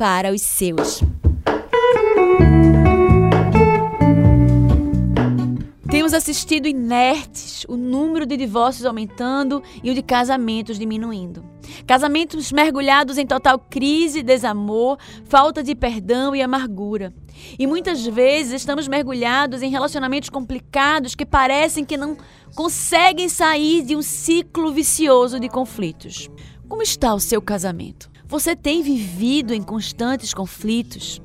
para os seus. Temos assistido inertes o número de divórcios aumentando e o de casamentos diminuindo. Casamentos mergulhados em total crise, desamor, falta de perdão e amargura. E muitas vezes estamos mergulhados em relacionamentos complicados que parecem que não conseguem sair de um ciclo vicioso de conflitos. Como está o seu casamento? Você tem vivido em constantes conflitos?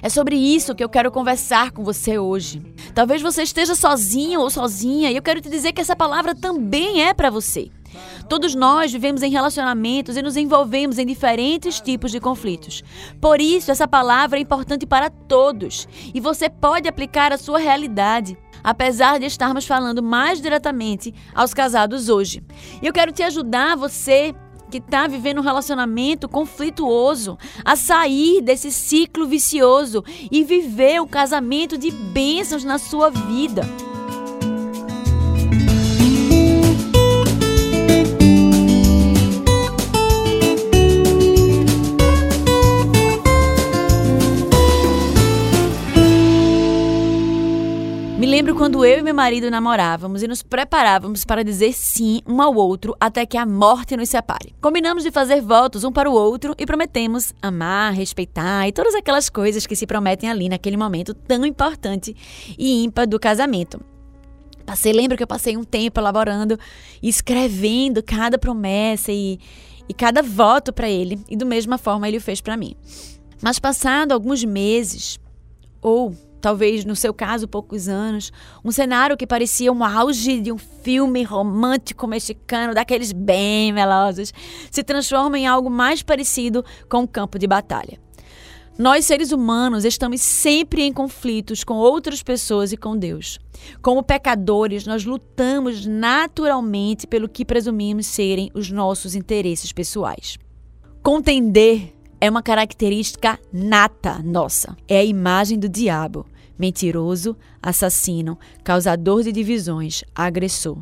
É sobre isso que eu quero conversar com você hoje. Talvez você esteja sozinho ou sozinha e eu quero te dizer que essa palavra também é para você. Todos nós vivemos em relacionamentos e nos envolvemos em diferentes tipos de conflitos. Por isso, essa palavra é importante para todos e você pode aplicar a sua realidade apesar de estarmos falando mais diretamente aos casados hoje. Eu quero te ajudar, você que está vivendo um relacionamento conflituoso a sair desse ciclo vicioso e viver o casamento de bênçãos na sua vida. Lembro quando eu e meu marido namorávamos e nos preparávamos para dizer sim um ao outro até que a morte nos separe. Combinamos de fazer votos um para o outro e prometemos amar, respeitar e todas aquelas coisas que se prometem ali naquele momento tão importante e ímpar do casamento. Passei, lembro que eu passei um tempo elaborando e escrevendo cada promessa e, e cada voto para ele, e da mesma forma ele o fez para mim. Mas passado alguns meses, ou talvez no seu caso poucos anos, um cenário que parecia um auge de um filme romântico mexicano, daqueles bem melosos, se transforma em algo mais parecido com um campo de batalha. Nós, seres humanos, estamos sempre em conflitos com outras pessoas e com Deus. Como pecadores, nós lutamos naturalmente pelo que presumimos serem os nossos interesses pessoais. Contender é uma característica nata nossa. É a imagem do diabo, mentiroso, assassino, causador de divisões, agressor.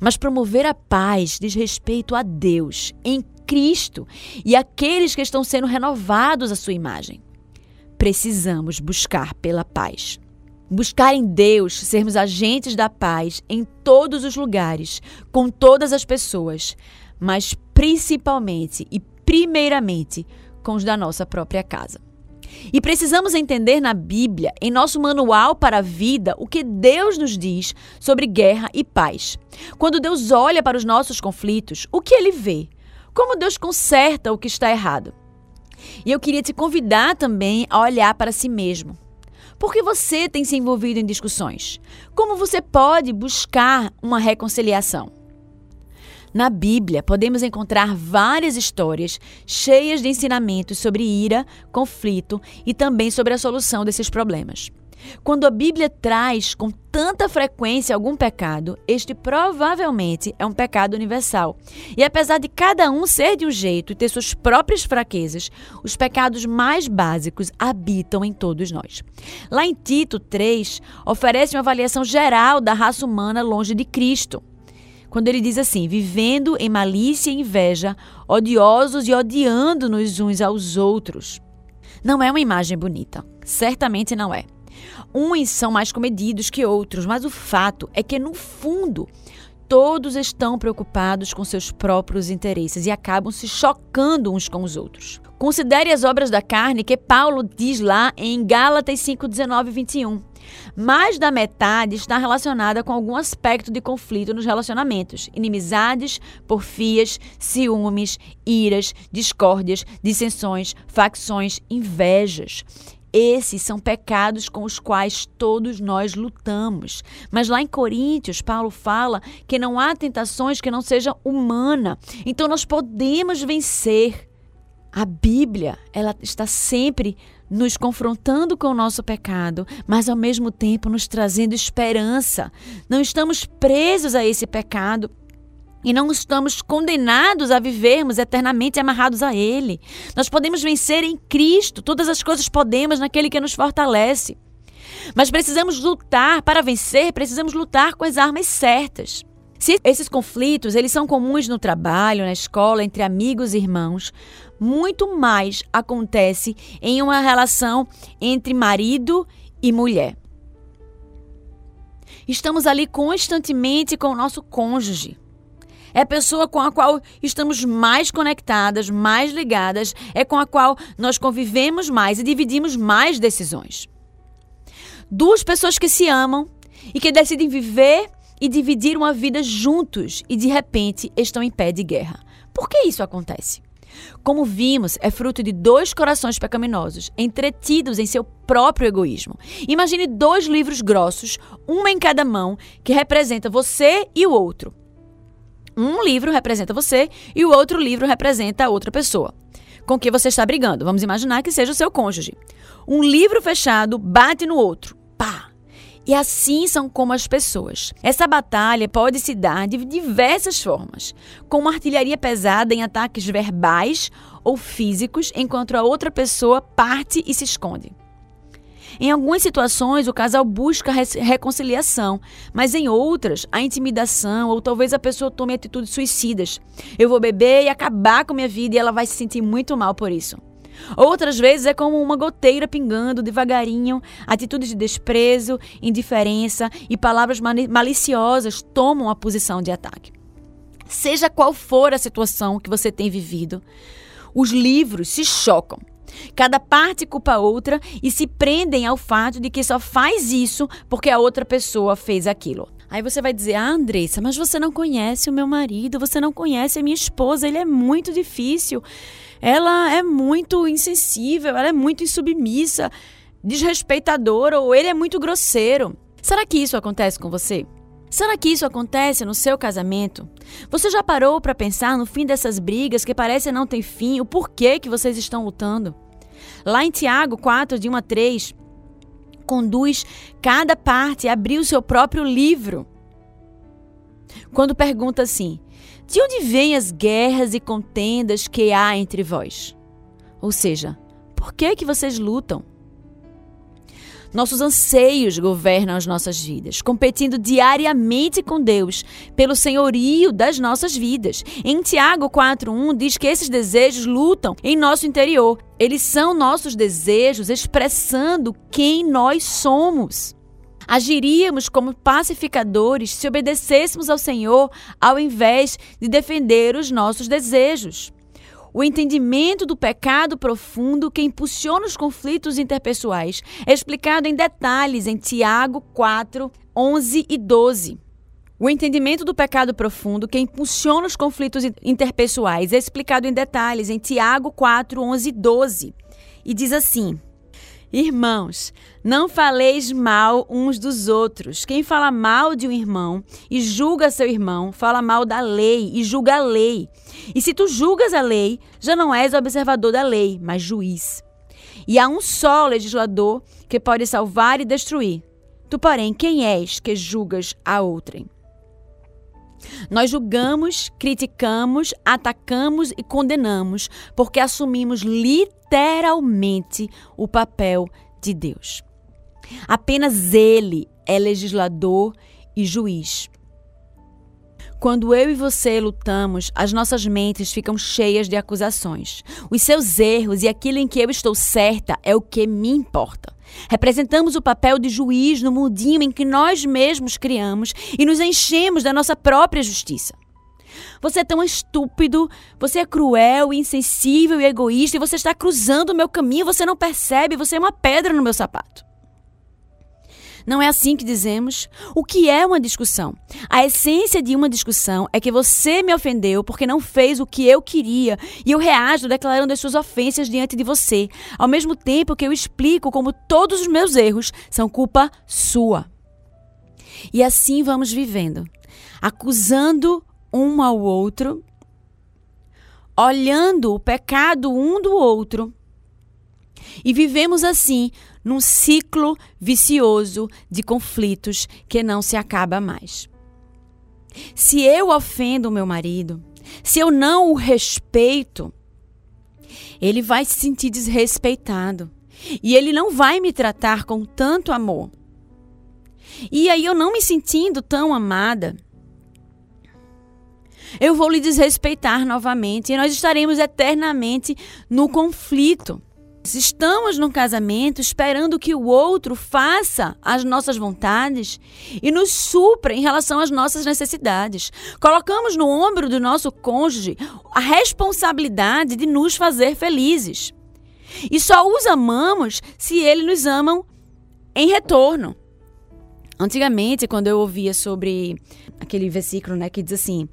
Mas promover a paz diz respeito a Deus, em Cristo e aqueles que estão sendo renovados à sua imagem. Precisamos buscar pela paz. Buscar em Deus sermos agentes da paz em todos os lugares, com todas as pessoas, mas principalmente e primeiramente com os da nossa própria casa. E precisamos entender na Bíblia, em nosso manual para a vida, o que Deus nos diz sobre guerra e paz. Quando Deus olha para os nossos conflitos, o que ele vê? Como Deus conserta o que está errado? E eu queria te convidar também a olhar para si mesmo. Por que você tem se envolvido em discussões? Como você pode buscar uma reconciliação? Na Bíblia, podemos encontrar várias histórias cheias de ensinamentos sobre ira, conflito e também sobre a solução desses problemas. Quando a Bíblia traz com tanta frequência algum pecado, este provavelmente é um pecado universal. E apesar de cada um ser de um jeito e ter suas próprias fraquezas, os pecados mais básicos habitam em todos nós. Lá em Tito 3, oferece uma avaliação geral da raça humana longe de Cristo quando ele diz assim: vivendo em malícia e inveja, odiosos e odiando-nos uns aos outros. Não é uma imagem bonita. Certamente não é. Uns são mais comedidos que outros, mas o fato é que, no fundo, todos estão preocupados com seus próprios interesses e acabam se chocando uns com os outros. Considere as obras da carne que Paulo diz lá em Gálatas 5, 19 e 21. Mais da metade está relacionada com algum aspecto de conflito nos relacionamentos: inimizades, porfias, ciúmes, iras, discórdias, dissensões, facções, invejas. Esses são pecados com os quais todos nós lutamos. Mas lá em Coríntios, Paulo fala que não há tentações que não sejam humana. Então nós podemos vencer. A Bíblia, ela está sempre nos confrontando com o nosso pecado, mas ao mesmo tempo nos trazendo esperança. Não estamos presos a esse pecado, e não estamos condenados a vivermos eternamente amarrados a Ele. Nós podemos vencer em Cristo, todas as coisas podemos naquele que nos fortalece. Mas precisamos lutar, para vencer, precisamos lutar com as armas certas. Se esses conflitos, eles são comuns no trabalho, na escola, entre amigos e irmãos, muito mais acontece em uma relação entre marido e mulher. Estamos ali constantemente com o nosso cônjuge. É a pessoa com a qual estamos mais conectadas, mais ligadas, é com a qual nós convivemos mais e dividimos mais decisões. Duas pessoas que se amam e que decidem viver e dividir uma vida juntos e de repente estão em pé de guerra. Por que isso acontece? Como vimos, é fruto de dois corações pecaminosos, entretidos em seu próprio egoísmo. Imagine dois livros grossos, um em cada mão, que representa você e o outro. Um livro representa você e o outro livro representa a outra pessoa com que você está brigando. Vamos imaginar que seja o seu cônjuge. Um livro fechado bate no outro. Pá! E assim são como as pessoas. Essa batalha pode se dar de diversas formas, com uma artilharia pesada em ataques verbais ou físicos, enquanto a outra pessoa parte e se esconde. Em algumas situações, o casal busca reconciliação, mas em outras, a intimidação ou talvez a pessoa tome atitudes suicidas. Eu vou beber e acabar com minha vida e ela vai se sentir muito mal por isso. Outras vezes é como uma goteira pingando devagarinho, atitudes de desprezo, indiferença e palavras maliciosas tomam a posição de ataque. Seja qual for a situação que você tem vivido, os livros se chocam Cada parte culpa a outra e se prendem ao fato de que só faz isso porque a outra pessoa fez aquilo. Aí você vai dizer: Ah, Andressa, mas você não conhece o meu marido, você não conhece a minha esposa, ele é muito difícil, ela é muito insensível, ela é muito insubmissa, desrespeitadora ou ele é muito grosseiro. Será que isso acontece com você? Será que isso acontece no seu casamento? Você já parou para pensar no fim dessas brigas que parecem não ter fim, o porquê que vocês estão lutando? Lá em Tiago 4, de 1 a 3, conduz cada parte a abrir o seu próprio livro. Quando pergunta assim: De onde vêm as guerras e contendas que há entre vós? Ou seja, por que que vocês lutam? Nossos anseios governam as nossas vidas, competindo diariamente com Deus pelo senhorio das nossas vidas. Em Tiago 4:1 diz que esses desejos lutam em nosso interior. Eles são nossos desejos expressando quem nós somos. Agiríamos como pacificadores se obedecêssemos ao Senhor ao invés de defender os nossos desejos o entendimento do pecado profundo que impulsiona os conflitos interpessoais, é explicado em detalhes em Tiago 4, 11 e 12. O entendimento do pecado profundo que impulsiona os conflitos interpessoais é explicado em detalhes em Tiago 4, 11 e 12. E diz assim: Irmãos, não faleis mal uns dos outros. Quem fala mal de um irmão e julga seu irmão, fala mal da lei e julga a lei. E se tu julgas a lei, já não és observador da lei, mas juiz. E há um só legislador que pode salvar e destruir. Tu, porém, quem és que julgas a outrem? Nós julgamos, criticamos, atacamos e condenamos porque assumimos literalmente o papel de Deus. Apenas Ele é legislador e juiz. Quando eu e você lutamos, as nossas mentes ficam cheias de acusações. Os seus erros e aquilo em que eu estou certa é o que me importa. Representamos o papel de juiz no mundinho em que nós mesmos criamos e nos enchemos da nossa própria justiça. Você é tão estúpido, você é cruel, insensível e egoísta e você está cruzando o meu caminho, você não percebe, você é uma pedra no meu sapato. Não é assim que dizemos. O que é uma discussão? A essência de uma discussão é que você me ofendeu porque não fez o que eu queria e eu reajo declarando as suas ofensas diante de você, ao mesmo tempo que eu explico como todos os meus erros são culpa sua. E assim vamos vivendo, acusando um ao outro, olhando o pecado um do outro. E vivemos assim num ciclo vicioso de conflitos que não se acaba mais. Se eu ofendo o meu marido, se eu não o respeito, ele vai se sentir desrespeitado e ele não vai me tratar com tanto amor. E aí eu não me sentindo tão amada, eu vou lhe desrespeitar novamente e nós estaremos eternamente no conflito. Estamos num casamento esperando que o outro faça as nossas vontades e nos supra em relação às nossas necessidades. Colocamos no ombro do nosso cônjuge a responsabilidade de nos fazer felizes. E só os amamos se ele nos amam em retorno. Antigamente, quando eu ouvia sobre aquele versículo, né, que diz assim: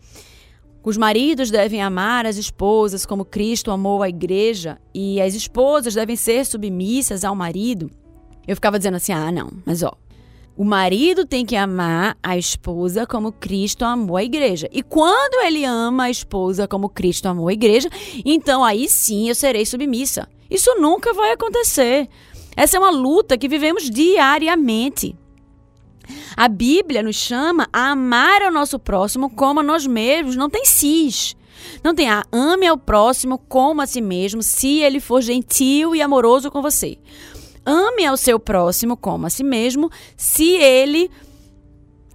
os maridos devem amar as esposas como Cristo amou a igreja e as esposas devem ser submissas ao marido. Eu ficava dizendo assim: ah, não, mas ó. O marido tem que amar a esposa como Cristo amou a igreja. E quando ele ama a esposa como Cristo amou a igreja, então aí sim eu serei submissa. Isso nunca vai acontecer. Essa é uma luta que vivemos diariamente. A Bíblia nos chama a amar ao nosso próximo como a nós mesmos. Não tem cis. Não tem a ame ao próximo como a si mesmo, se ele for gentil e amoroso com você. Ame ao seu próximo como a si mesmo, se ele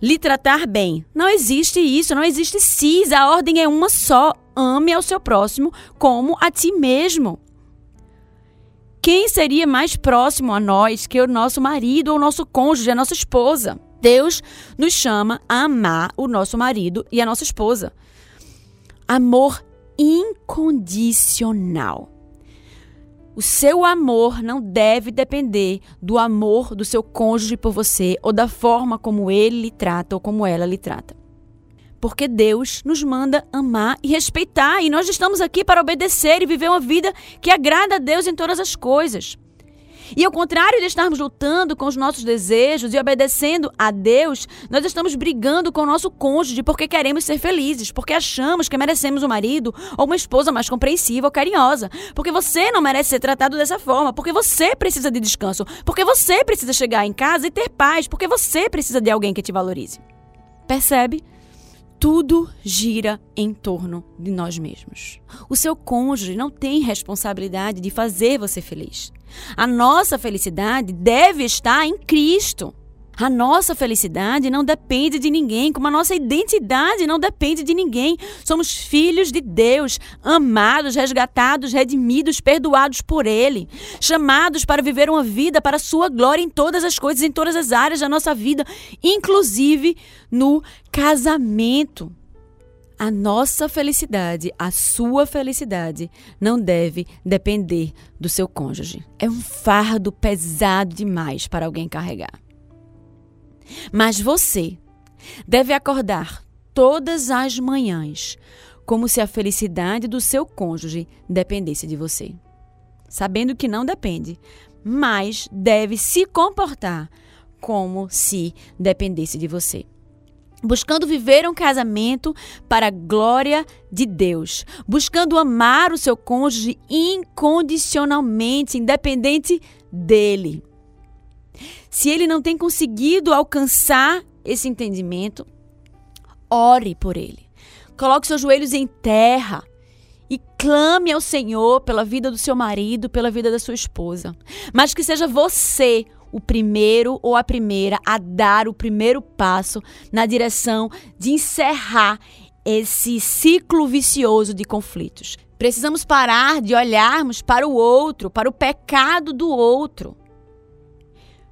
lhe tratar bem. Não existe isso, não existe cis. A ordem é uma só. Ame ao seu próximo como a ti mesmo. Quem seria mais próximo a nós que o nosso marido ou o nosso cônjuge, a nossa esposa? Deus nos chama a amar o nosso marido e a nossa esposa. Amor incondicional. O seu amor não deve depender do amor do seu cônjuge por você ou da forma como ele lhe trata ou como ela lhe trata. Porque Deus nos manda amar e respeitar, e nós estamos aqui para obedecer e viver uma vida que agrada a Deus em todas as coisas. E ao contrário de estarmos lutando com os nossos desejos e obedecendo a Deus, nós estamos brigando com o nosso cônjuge porque queremos ser felizes, porque achamos que merecemos um marido ou uma esposa mais compreensiva ou carinhosa, porque você não merece ser tratado dessa forma, porque você precisa de descanso, porque você precisa chegar em casa e ter paz, porque você precisa de alguém que te valorize. Percebe? Tudo gira em torno de nós mesmos. O seu cônjuge não tem responsabilidade de fazer você feliz. A nossa felicidade deve estar em Cristo. A nossa felicidade não depende de ninguém, como a nossa identidade não depende de ninguém. Somos filhos de Deus, amados, resgatados, redimidos, perdoados por Ele, chamados para viver uma vida para Sua glória em todas as coisas, em todas as áreas da nossa vida, inclusive no casamento. A nossa felicidade, a sua felicidade, não deve depender do seu cônjuge. É um fardo pesado demais para alguém carregar. Mas você deve acordar todas as manhãs como se a felicidade do seu cônjuge dependesse de você. Sabendo que não depende, mas deve se comportar como se dependesse de você buscando viver um casamento para a glória de Deus, buscando amar o seu cônjuge incondicionalmente, independente dele. Se ele não tem conseguido alcançar esse entendimento, ore por ele. Coloque seus joelhos em terra e clame ao Senhor pela vida do seu marido, pela vida da sua esposa. Mas que seja você o primeiro ou a primeira a dar o primeiro passo na direção de encerrar esse ciclo vicioso de conflitos. Precisamos parar de olharmos para o outro, para o pecado do outro.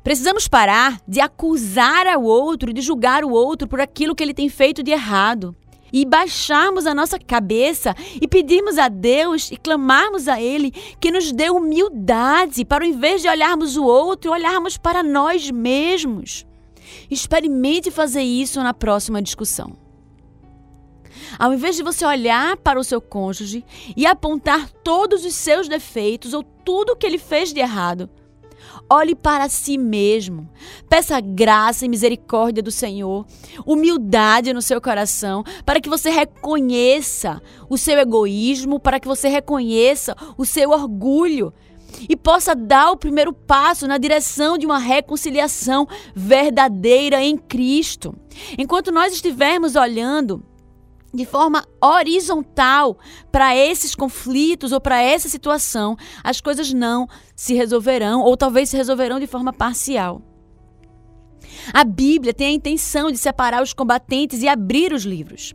Precisamos parar de acusar ao outro, de julgar o outro por aquilo que ele tem feito de errado e baixarmos a nossa cabeça e pedirmos a Deus e clamarmos a Ele que nos dê humildade para, ao invés de olharmos o outro, olharmos para nós mesmos. Experimente fazer isso na próxima discussão. Ao invés de você olhar para o seu cônjuge e apontar todos os seus defeitos ou tudo que ele fez de errado, Olhe para si mesmo. Peça graça e misericórdia do Senhor, humildade no seu coração, para que você reconheça o seu egoísmo, para que você reconheça o seu orgulho e possa dar o primeiro passo na direção de uma reconciliação verdadeira em Cristo. Enquanto nós estivermos olhando de forma horizontal para esses conflitos ou para essa situação, as coisas não se resolverão ou talvez se resolverão de forma parcial. A Bíblia tem a intenção de separar os combatentes e abrir os livros.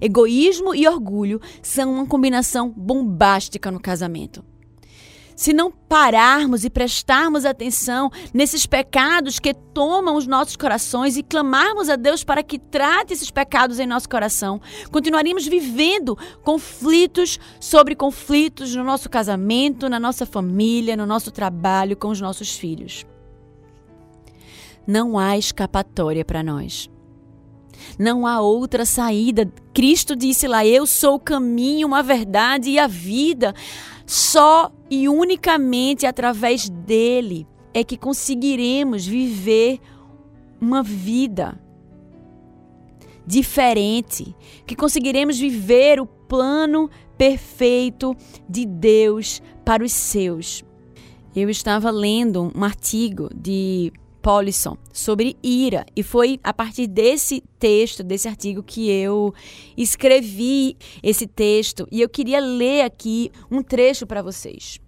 Egoísmo e orgulho são uma combinação bombástica no casamento se não pararmos e prestarmos atenção nesses pecados que tomam os nossos corações e clamarmos a Deus para que trate esses pecados em nosso coração, continuaríamos vivendo conflitos sobre conflitos no nosso casamento, na nossa família, no nosso trabalho, com os nossos filhos. Não há escapatória para nós. Não há outra saída. Cristo disse lá: Eu sou o caminho, a verdade e a vida. Só e unicamente através dele é que conseguiremos viver uma vida diferente, que conseguiremos viver o plano perfeito de Deus para os seus. Eu estava lendo um artigo de Polisson sobre ira. E foi a partir desse texto, desse artigo, que eu escrevi esse texto. E eu queria ler aqui um trecho para vocês.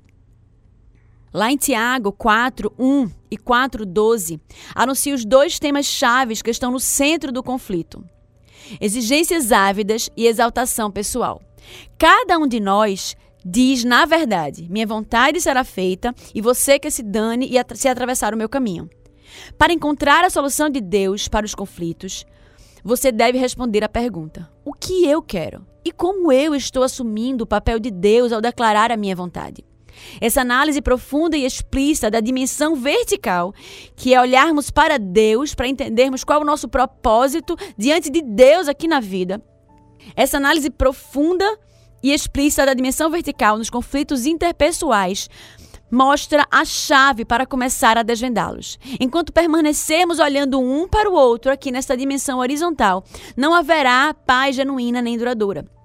Lá em Tiago 4, 1 e 4, 12, anuncia os dois temas chaves que estão no centro do conflito: exigências ávidas e exaltação pessoal. Cada um de nós diz, na verdade, minha vontade será feita e você que se dane e se atravessar o meu caminho. Para encontrar a solução de Deus para os conflitos, você deve responder a pergunta: o que eu quero? E como eu estou assumindo o papel de Deus ao declarar a minha vontade? Essa análise profunda e explícita da dimensão vertical, que é olharmos para Deus para entendermos qual é o nosso propósito diante de Deus aqui na vida. Essa análise profunda e explícita da dimensão vertical nos conflitos interpessoais mostra a chave para começar a desvendá-los. Enquanto permanecermos olhando um para o outro aqui nesta dimensão horizontal, não haverá paz genuína nem duradoura.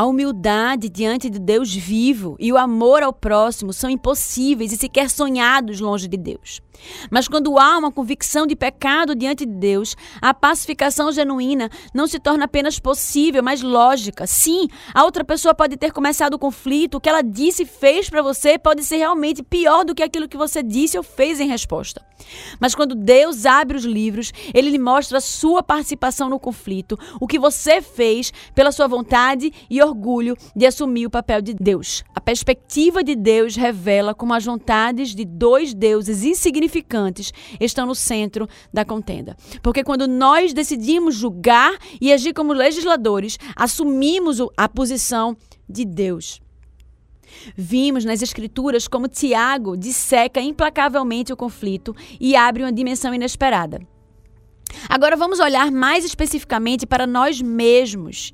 A humildade diante de Deus vivo e o amor ao próximo são impossíveis e sequer sonhados longe de Deus. Mas quando há uma convicção de pecado diante de Deus, a pacificação genuína não se torna apenas possível, mas lógica. Sim, a outra pessoa pode ter começado o conflito, o que ela disse e fez para você pode ser realmente pior do que aquilo que você disse ou fez em resposta. Mas quando Deus abre os livros, ele lhe mostra a sua participação no conflito, o que você fez pela sua vontade e orgulho de assumir o papel de Deus. A perspectiva de Deus revela como as vontades de dois deuses insignificantes estão no centro da contenda. Porque quando nós decidimos julgar e agir como legisladores, assumimos a posição de Deus. Vimos nas Escrituras como Tiago disseca implacavelmente o conflito e abre uma dimensão inesperada. Agora vamos olhar mais especificamente para nós mesmos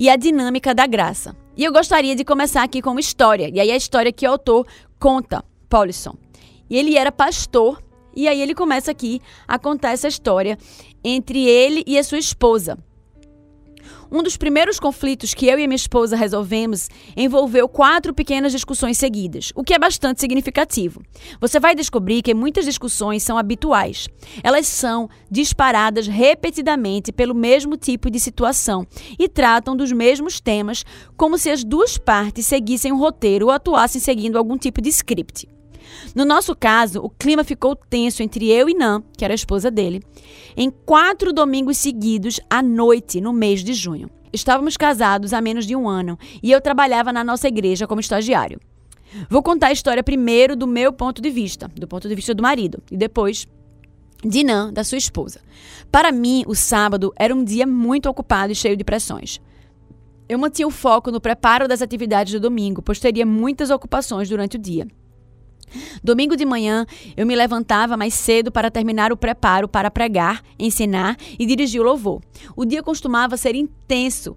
e a dinâmica da graça. E eu gostaria de começar aqui com uma história, e aí a história que o autor conta, Paulison. E ele era pastor. E aí ele começa aqui a contar essa história entre ele e a sua esposa. Um dos primeiros conflitos que eu e minha esposa resolvemos envolveu quatro pequenas discussões seguidas, o que é bastante significativo. Você vai descobrir que muitas discussões são habituais. Elas são disparadas repetidamente pelo mesmo tipo de situação e tratam dos mesmos temas, como se as duas partes seguissem um roteiro ou atuassem seguindo algum tipo de script. No nosso caso, o clima ficou tenso entre eu e Nan, que era a esposa dele, em quatro domingos seguidos à noite no mês de junho. Estávamos casados há menos de um ano e eu trabalhava na nossa igreja como estagiário. Vou contar a história primeiro do meu ponto de vista, do ponto de vista do marido, e depois de Nan, da sua esposa. Para mim, o sábado era um dia muito ocupado e cheio de pressões. Eu mantinha o foco no preparo das atividades do domingo, pois teria muitas ocupações durante o dia. Domingo de manhã, eu me levantava mais cedo para terminar o preparo para pregar, ensinar e dirigir o louvor. O dia costumava ser intenso,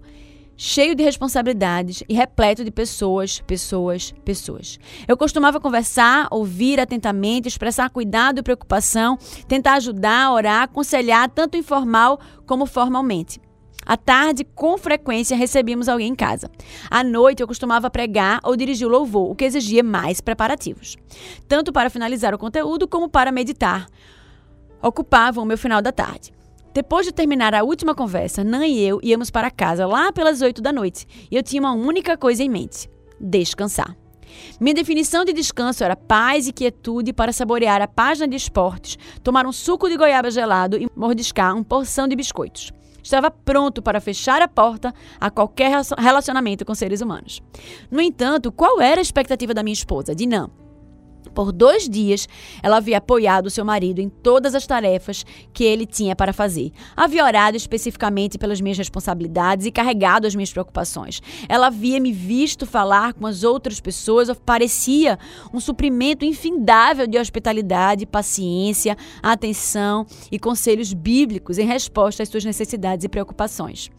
cheio de responsabilidades e repleto de pessoas, pessoas, pessoas. Eu costumava conversar, ouvir atentamente, expressar cuidado e preocupação, tentar ajudar, orar, aconselhar, tanto informal como formalmente. À tarde, com frequência, recebíamos alguém em casa. À noite, eu costumava pregar ou dirigir o louvor, o que exigia mais preparativos. Tanto para finalizar o conteúdo como para meditar. Ocupavam o meu final da tarde. Depois de terminar a última conversa, Nan e eu íamos para casa lá pelas oito da noite e eu tinha uma única coisa em mente: descansar. Minha definição de descanso era paz e quietude para saborear a página de esportes, tomar um suco de goiaba gelado e mordiscar uma porção de biscoitos estava pronto para fechar a porta a qualquer relacionamento com seres humanos. No entanto, qual era a expectativa da minha esposa, Dinam? Por dois dias, ela havia apoiado seu marido em todas as tarefas que ele tinha para fazer. Havia orado especificamente pelas minhas responsabilidades e carregado as minhas preocupações. Ela havia me visto falar com as outras pessoas, parecia um suprimento infindável de hospitalidade, paciência, atenção e conselhos bíblicos em resposta às suas necessidades e preocupações.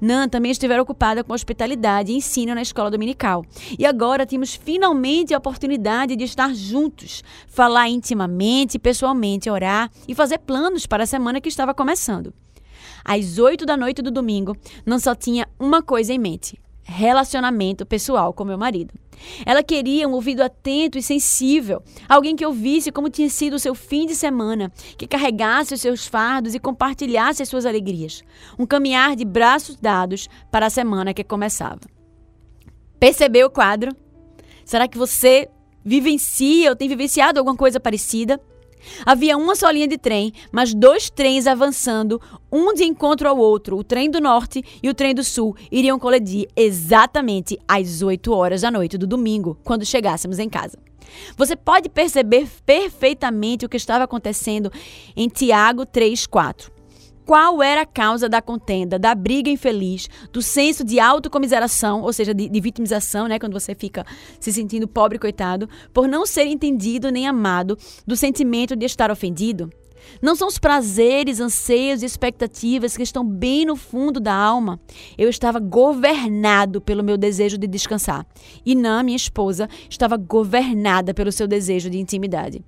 Nan também estiver ocupada com hospitalidade e ensino na escola dominical. E agora temos finalmente a oportunidade de estar juntos, falar intimamente, pessoalmente, orar e fazer planos para a semana que estava começando. Às oito da noite do domingo, não só tinha uma coisa em mente: relacionamento pessoal com meu marido. Ela queria um ouvido atento e sensível, alguém que ouvisse como tinha sido o seu fim de semana, que carregasse os seus fardos e compartilhasse as suas alegrias. Um caminhar de braços dados para a semana que começava. Percebeu o quadro? Será que você vivencia ou tem vivenciado alguma coisa parecida? Havia uma só linha de trem, mas dois trens avançando, um de encontro ao outro. O trem do norte e o trem do sul iriam colidir exatamente às 8 horas da noite do domingo, quando chegássemos em casa. Você pode perceber perfeitamente o que estava acontecendo em Tiago 3:4 qual era a causa da contenda, da briga infeliz, do senso de autocomiseração, ou seja, de, de, vitimização, né, quando você fica se sentindo pobre coitado, por não ser entendido nem amado, do sentimento de estar ofendido? Não são os prazeres, anseios e expectativas que estão bem no fundo da alma. Eu estava governado pelo meu desejo de descansar. E Nã, minha esposa, estava governada pelo seu desejo de intimidade.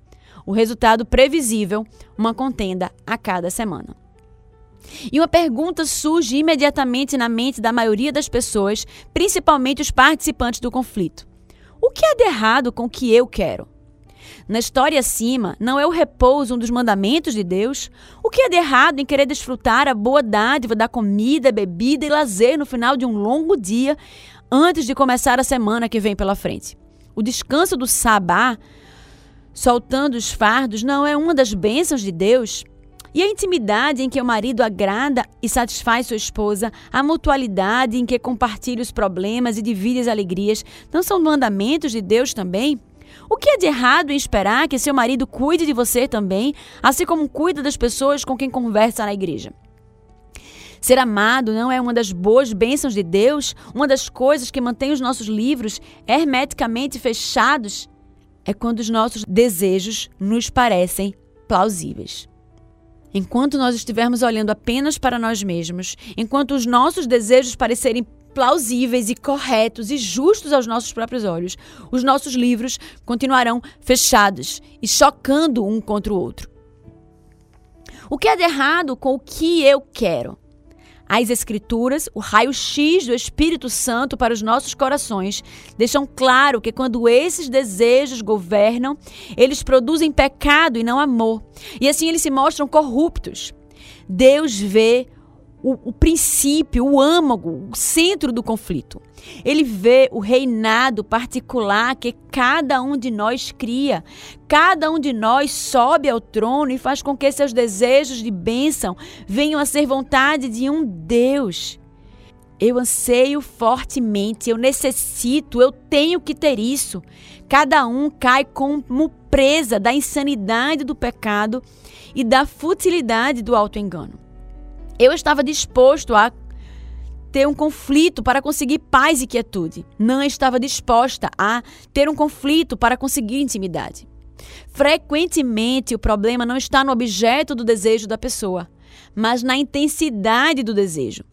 O resultado previsível, uma contenda a cada semana. E uma pergunta surge imediatamente na mente da maioria das pessoas, principalmente os participantes do conflito: O que há de errado com o que eu quero? Na história acima, não é o repouso um dos mandamentos de Deus? O que há de errado em querer desfrutar a boa dádiva da comida, bebida e lazer no final de um longo dia, antes de começar a semana que vem pela frente? O descanso do sabá, soltando os fardos, não é uma das bênçãos de Deus? E a intimidade em que o marido agrada e satisfaz sua esposa, a mutualidade em que compartilha os problemas e divide as alegrias, não são mandamentos de Deus também? O que é de errado em esperar que seu marido cuide de você também, assim como cuida das pessoas com quem conversa na igreja? Ser amado não é uma das boas bênçãos de Deus? Uma das coisas que mantém os nossos livros hermeticamente fechados? É quando os nossos desejos nos parecem plausíveis. Enquanto nós estivermos olhando apenas para nós mesmos, enquanto os nossos desejos parecerem plausíveis e corretos e justos aos nossos próprios olhos, os nossos livros continuarão fechados e chocando um contra o outro. O que é de errado com o que eu quero? As Escrituras, o raio-x do Espírito Santo para os nossos corações, deixam claro que quando esses desejos governam, eles produzem pecado e não amor. E assim eles se mostram corruptos. Deus vê o, o princípio, o âmago, o centro do conflito. Ele vê o reinado particular que cada um de nós cria. Cada um de nós sobe ao trono e faz com que seus desejos de bênção venham a ser vontade de um Deus. Eu anseio fortemente, eu necessito, eu tenho que ter isso. Cada um cai como presa da insanidade do pecado e da futilidade do auto-engano. Eu estava disposto a ter um conflito para conseguir paz e quietude. Não estava disposta a ter um conflito para conseguir intimidade. Frequentemente, o problema não está no objeto do desejo da pessoa, mas na intensidade do desejo.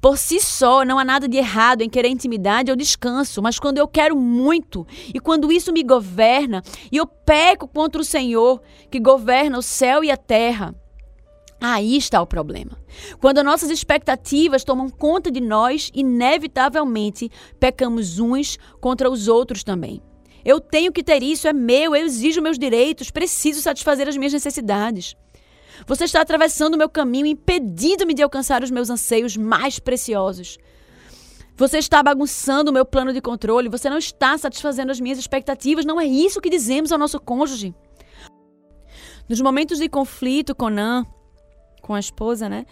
Por si só, não há nada de errado em querer intimidade ou descanso, mas quando eu quero muito e quando isso me governa e eu peco contra o Senhor, que governa o céu e a terra, Aí está o problema. Quando nossas expectativas tomam conta de nós, inevitavelmente pecamos uns contra os outros também. Eu tenho que ter isso, é meu, eu exijo meus direitos, preciso satisfazer as minhas necessidades. Você está atravessando o meu caminho, impedindo-me de alcançar os meus anseios mais preciosos. Você está bagunçando o meu plano de controle, você não está satisfazendo as minhas expectativas, não é isso que dizemos ao nosso cônjuge. Nos momentos de conflito, Conan, com a esposa, né?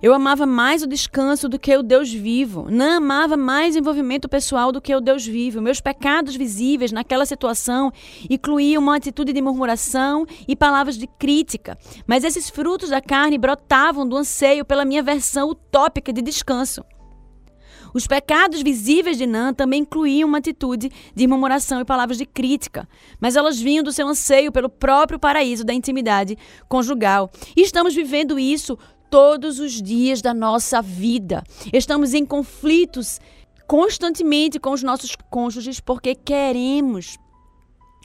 Eu amava mais o descanso do que o Deus vivo. Não amava mais envolvimento pessoal do que o Deus vivo. Meus pecados visíveis naquela situação incluíam uma atitude de murmuração e palavras de crítica. Mas esses frutos da carne brotavam do anseio pela minha versão utópica de descanso. Os pecados visíveis de Nan também incluíam uma atitude de murmuração e palavras de crítica, mas elas vinham do seu anseio pelo próprio paraíso da intimidade conjugal. E estamos vivendo isso todos os dias da nossa vida. Estamos em conflitos constantemente com os nossos cônjuges porque queremos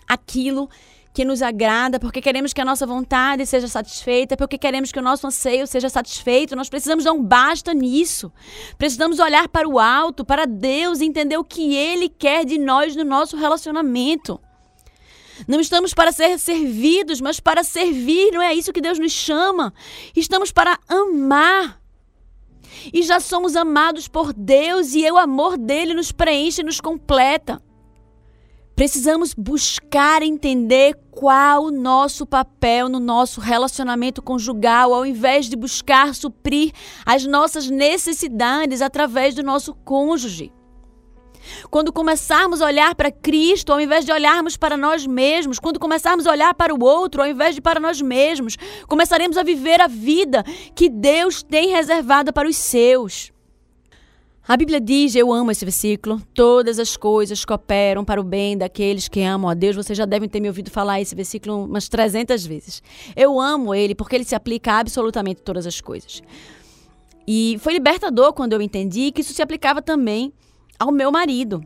aquilo que nos agrada, porque queremos que a nossa vontade seja satisfeita, porque queremos que o nosso anseio seja satisfeito. Nós precisamos dar um basta nisso. Precisamos olhar para o alto, para Deus entender o que Ele quer de nós no nosso relacionamento. Não estamos para ser servidos, mas para servir. Não é isso que Deus nos chama. Estamos para amar. E já somos amados por Deus e o amor dele nos preenche e nos completa. Precisamos buscar entender qual o nosso papel no nosso relacionamento conjugal, ao invés de buscar suprir as nossas necessidades através do nosso cônjuge. Quando começarmos a olhar para Cristo, ao invés de olharmos para nós mesmos, quando começarmos a olhar para o outro, ao invés de para nós mesmos, começaremos a viver a vida que Deus tem reservada para os seus. A Bíblia diz, eu amo esse versículo, todas as coisas cooperam para o bem daqueles que amam a Deus. Vocês já devem ter me ouvido falar esse versículo umas 300 vezes. Eu amo ele porque ele se aplica a absolutamente todas as coisas. E foi libertador quando eu entendi que isso se aplicava também ao meu marido.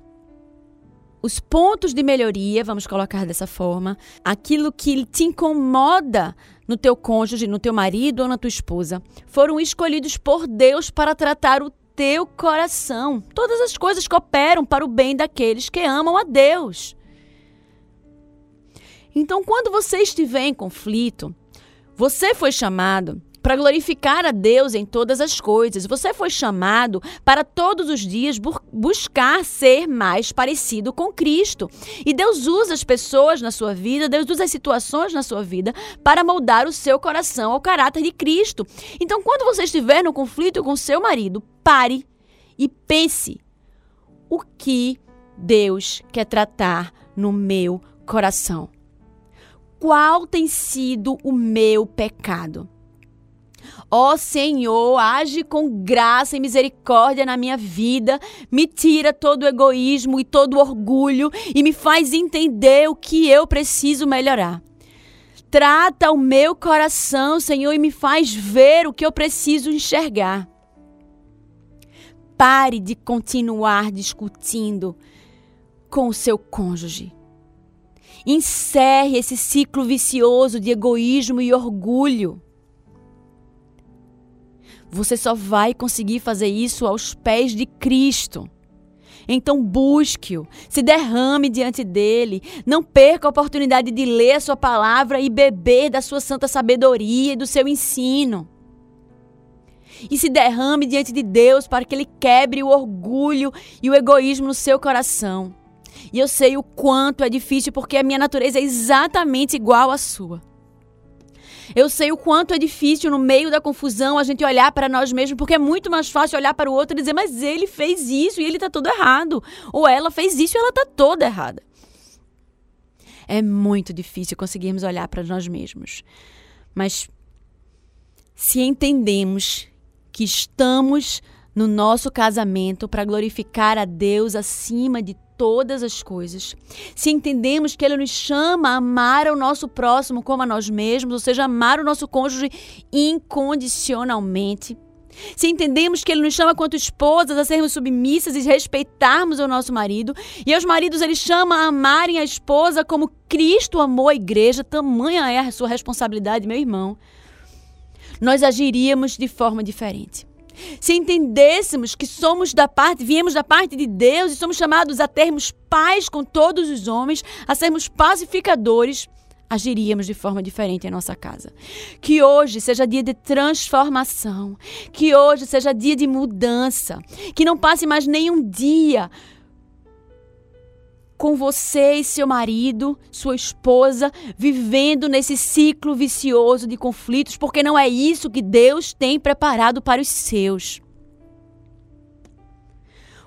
Os pontos de melhoria, vamos colocar dessa forma, aquilo que te incomoda no teu cônjuge, no teu marido ou na tua esposa, foram escolhidos por Deus para tratar o teu coração. Todas as coisas cooperam para o bem daqueles que amam a Deus. Então, quando você estiver em conflito, você foi chamado para glorificar a Deus em todas as coisas. Você foi chamado para todos os dias buscar ser mais parecido com Cristo. E Deus usa as pessoas na sua vida, Deus usa as situações na sua vida para moldar o seu coração ao caráter de Cristo. Então, quando você estiver no conflito com seu marido, pare e pense: o que Deus quer tratar no meu coração? Qual tem sido o meu pecado? Ó oh, Senhor, age com graça e misericórdia na minha vida, me tira todo o egoísmo e todo o orgulho e me faz entender o que eu preciso melhorar. Trata o meu coração, Senhor, e me faz ver o que eu preciso enxergar. Pare de continuar discutindo com o seu cônjuge. Encerre esse ciclo vicioso de egoísmo e orgulho. Você só vai conseguir fazer isso aos pés de Cristo. Então busque-o, se derrame diante dele, não perca a oportunidade de ler a sua palavra e beber da sua santa sabedoria e do seu ensino. E se derrame diante de Deus para que ele quebre o orgulho e o egoísmo no seu coração. E eu sei o quanto é difícil porque a minha natureza é exatamente igual à sua. Eu sei o quanto é difícil no meio da confusão a gente olhar para nós mesmos, porque é muito mais fácil olhar para o outro e dizer, mas ele fez isso e ele está todo errado. Ou ela fez isso e ela está toda errada. É muito difícil conseguirmos olhar para nós mesmos. Mas se entendemos que estamos no nosso casamento para glorificar a Deus acima de todas as coisas. Se entendemos que Ele nos chama a amar o nosso próximo como a nós mesmos, ou seja, amar o nosso cônjuge incondicionalmente. Se entendemos que Ele nos chama quanto esposas a sermos submissas e respeitarmos o nosso marido, e aos maridos Ele chama a amarem a esposa como Cristo amou a igreja, tamanha é a sua responsabilidade, meu irmão, nós agiríamos de forma diferente. Se entendêssemos que somos da parte, viemos da parte de Deus e somos chamados a termos paz com todos os homens, a sermos pacificadores, agiríamos de forma diferente em nossa casa. Que hoje seja dia de transformação, que hoje seja dia de mudança, que não passe mais nenhum dia com você e seu marido, sua esposa, vivendo nesse ciclo vicioso de conflitos, porque não é isso que Deus tem preparado para os seus.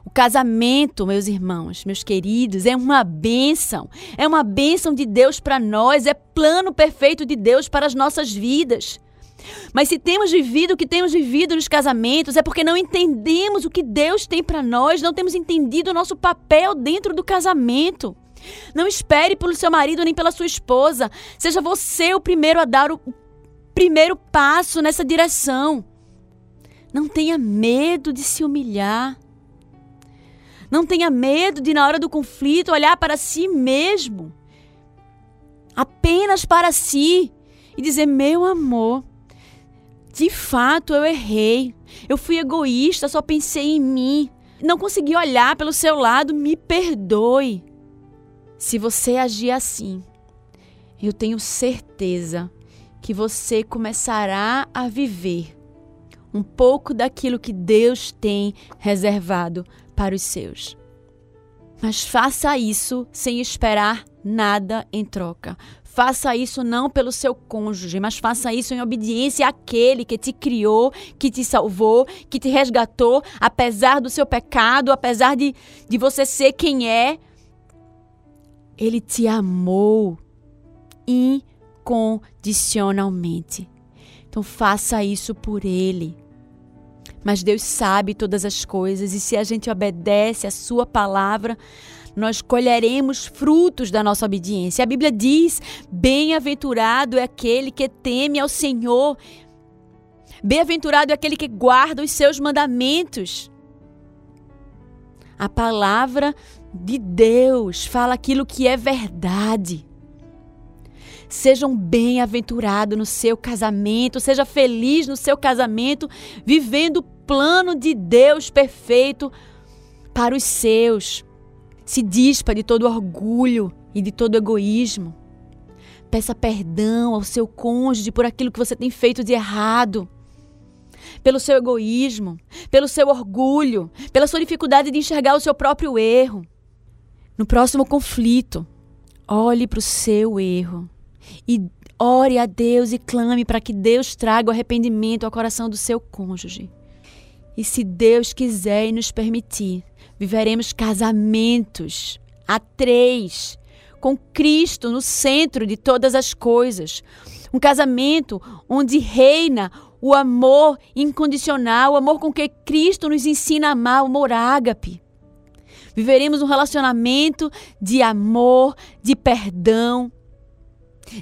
O casamento, meus irmãos, meus queridos, é uma bênção. É uma bênção de Deus para nós, é plano perfeito de Deus para as nossas vidas. Mas se temos vivido o que temos vivido nos casamentos, é porque não entendemos o que Deus tem para nós, não temos entendido o nosso papel dentro do casamento. Não espere pelo seu marido nem pela sua esposa. Seja você o primeiro a dar o primeiro passo nessa direção. Não tenha medo de se humilhar. Não tenha medo de, na hora do conflito, olhar para si mesmo. Apenas para si. E dizer: Meu amor, de fato, eu errei. Eu fui egoísta, só pensei em mim. Não consegui olhar pelo seu lado, me perdoe. Se você agir assim, eu tenho certeza que você começará a viver um pouco daquilo que Deus tem reservado para os seus. Mas faça isso sem esperar nada em troca. Faça isso não pelo seu cônjuge, mas faça isso em obediência àquele que te criou, que te salvou, que te resgatou, apesar do seu pecado, apesar de, de você ser quem é. Ele te amou incondicionalmente. Então faça isso por ele. Mas Deus sabe todas as coisas e se a gente obedece a sua palavra, nós colheremos frutos da nossa obediência. A Bíblia diz: Bem-aventurado é aquele que teme ao Senhor. Bem-aventurado é aquele que guarda os seus mandamentos. A palavra de Deus fala aquilo que é verdade. Sejam bem-aventurados no seu casamento, seja feliz no seu casamento, vivendo o plano de Deus perfeito para os seus. Se dispa de todo orgulho e de todo egoísmo. Peça perdão ao seu cônjuge por aquilo que você tem feito de errado. Pelo seu egoísmo, pelo seu orgulho, pela sua dificuldade de enxergar o seu próprio erro. No próximo conflito, olhe para o seu erro e ore a Deus e clame para que Deus traga o arrependimento ao coração do seu cônjuge. E se Deus quiser e nos permitir, viveremos casamentos a três, com Cristo no centro de todas as coisas. Um casamento onde reina o amor incondicional, o amor com que Cristo nos ensina a amar, o amor ágape. Viveremos um relacionamento de amor, de perdão,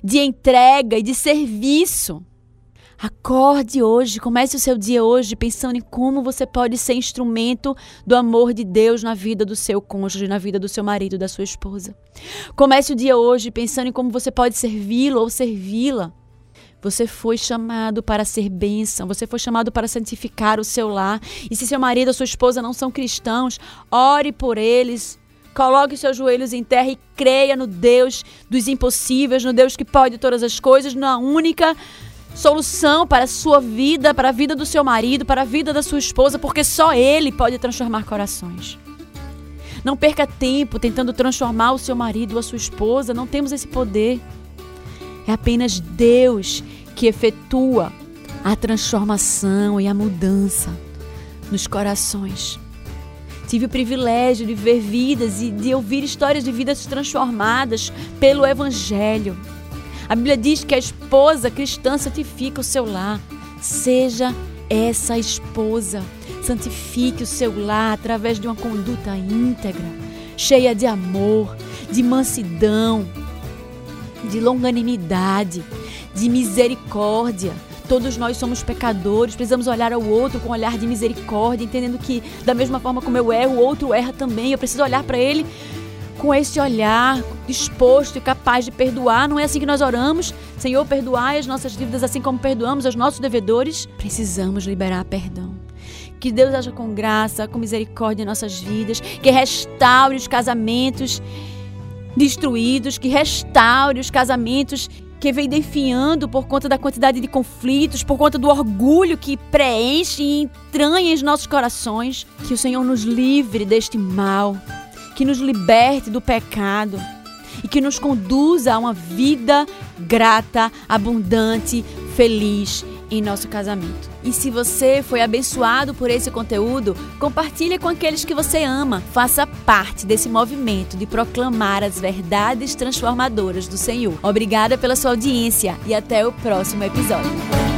de entrega e de serviço. Acorde hoje, comece o seu dia hoje pensando em como você pode ser instrumento do amor de Deus na vida do seu cônjuge, na vida do seu marido, da sua esposa. Comece o dia hoje pensando em como você pode servi-lo ou servi-la. Você foi chamado para ser bênção, você foi chamado para santificar o seu lar. E se seu marido ou sua esposa não são cristãos, ore por eles. Coloque seus joelhos em terra e creia no Deus dos impossíveis, no Deus que pode todas as coisas, na única solução para a sua vida, para a vida do seu marido, para a vida da sua esposa, porque só Ele pode transformar corações. Não perca tempo tentando transformar o seu marido ou a sua esposa, não temos esse poder. É apenas Deus que efetua a transformação e a mudança nos corações. Tive o privilégio de ver vidas e de ouvir histórias de vidas transformadas pelo Evangelho. A Bíblia diz que a esposa cristã santifica o seu lar. Seja essa esposa. Santifique o seu lar através de uma conduta íntegra, cheia de amor, de mansidão, de longanimidade, de misericórdia. Todos nós somos pecadores, precisamos olhar ao outro com um olhar de misericórdia, entendendo que, da mesma forma como eu erro, o outro erra também. Eu preciso olhar para ele com esse olhar disposto e capaz de perdoar. Não é assim que nós oramos? Senhor, perdoai as nossas dívidas assim como perdoamos aos nossos devedores. Precisamos liberar perdão. Que Deus haja com graça, com misericórdia em nossas vidas, que restaure os casamentos destruídos, que restaure os casamentos que vem definhando por conta da quantidade de conflitos, por conta do orgulho que preenche e entranha em nossos corações. Que o Senhor nos livre deste mal que nos liberte do pecado e que nos conduza a uma vida grata, abundante, feliz em nosso casamento. E se você foi abençoado por esse conteúdo, compartilhe com aqueles que você ama. Faça parte desse movimento de proclamar as verdades transformadoras do Senhor. Obrigada pela sua audiência e até o próximo episódio.